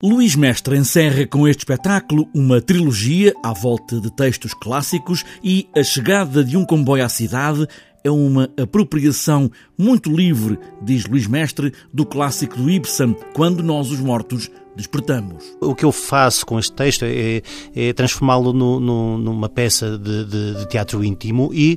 Luís Mestre encerra com este espetáculo uma trilogia à volta de textos clássicos e a chegada de um comboio à cidade é uma apropriação muito livre, diz Luís Mestre, do clássico do Ibsen, Quando Nós os Mortos Despertamos. O que eu faço com este texto é, é transformá-lo numa peça de, de, de teatro íntimo e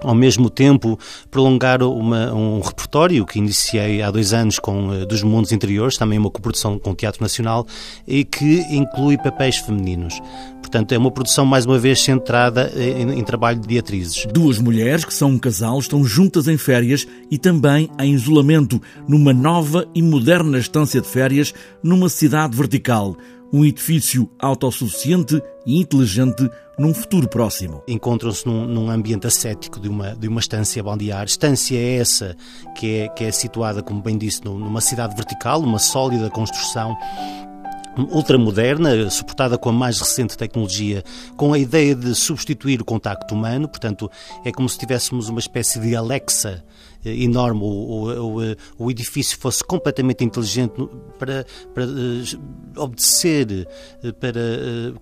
ao mesmo tempo prolongar uma, um repertório que iniciei há dois anos com uh, dos mundos interiores, também uma coprodução com o Teatro Nacional e que inclui papéis femininos. Portanto, é uma produção mais uma vez centrada eh, em, em trabalho de atrizes. Duas mulheres que são um casal estão juntas em férias e também em isolamento numa nova e moderna estância de férias numa cidade vertical um edifício autossuficiente e inteligente num futuro próximo. Encontram-se num, num, ambiente ascético de uma, de uma estância balnear. Estância é essa que é, que é situada, como bem disse, numa cidade vertical, uma sólida construção ultramoderna, suportada com a mais recente tecnologia, com a ideia de substituir o contacto humano, portanto, é como se tivéssemos uma espécie de Alexa eh, enorme, o, o, o, o edifício fosse completamente inteligente para, para uh, obedecer, para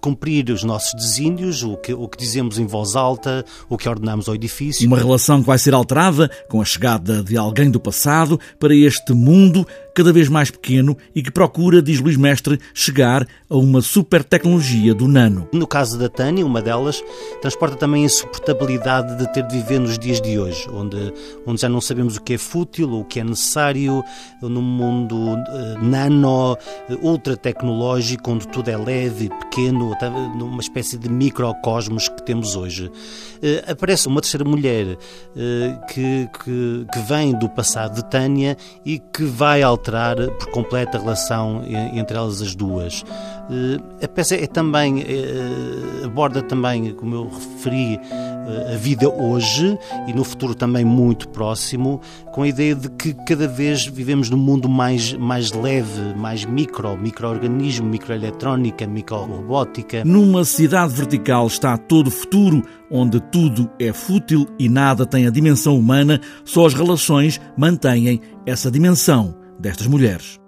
cumprir os nossos desígnios, o que, o que dizemos em voz alta, o que ordenamos ao edifício. Uma relação que vai ser alterada com a chegada de alguém do passado para este mundo cada vez mais pequeno e que procura, diz Luís Mestre, chegar a uma super tecnologia do nano. No caso da Tânia, uma delas, transporta também a insuportabilidade de ter de viver nos dias de hoje, onde, onde já não sabemos o que é fútil, o que é necessário, num mundo uh, nano, uh, ultra tecnológico, onde tudo é leve, pequeno, numa espécie de microcosmos que temos hoje. Uh, aparece uma terceira mulher que, que, que vem do passado de Tânia e que vai alterar alterar por completo a relação entre elas as duas. Eh, a peça é também, eh, aborda também, como eu referi, eh, a vida hoje e no futuro também muito próximo, com a ideia de que cada vez vivemos num mundo mais, mais leve, mais micro, microorganismo, microeletrónica, microrobótica. Numa cidade vertical está todo o futuro, onde tudo é fútil e nada tem a dimensão humana, só as relações mantêm essa dimensão destas mulheres.